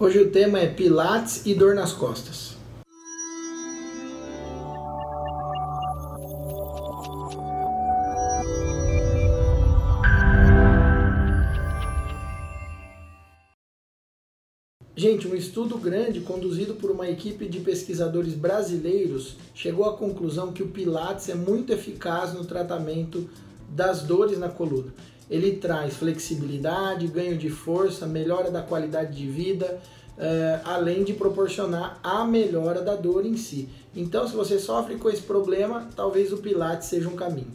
Hoje o tema é Pilates e dor nas costas. Gente, um estudo grande conduzido por uma equipe de pesquisadores brasileiros chegou à conclusão que o Pilates é muito eficaz no tratamento das dores na coluna. Ele traz flexibilidade, ganho de força, melhora da qualidade de vida, uh, além de proporcionar a melhora da dor em si. Então, se você sofre com esse problema, talvez o Pilates seja um caminho.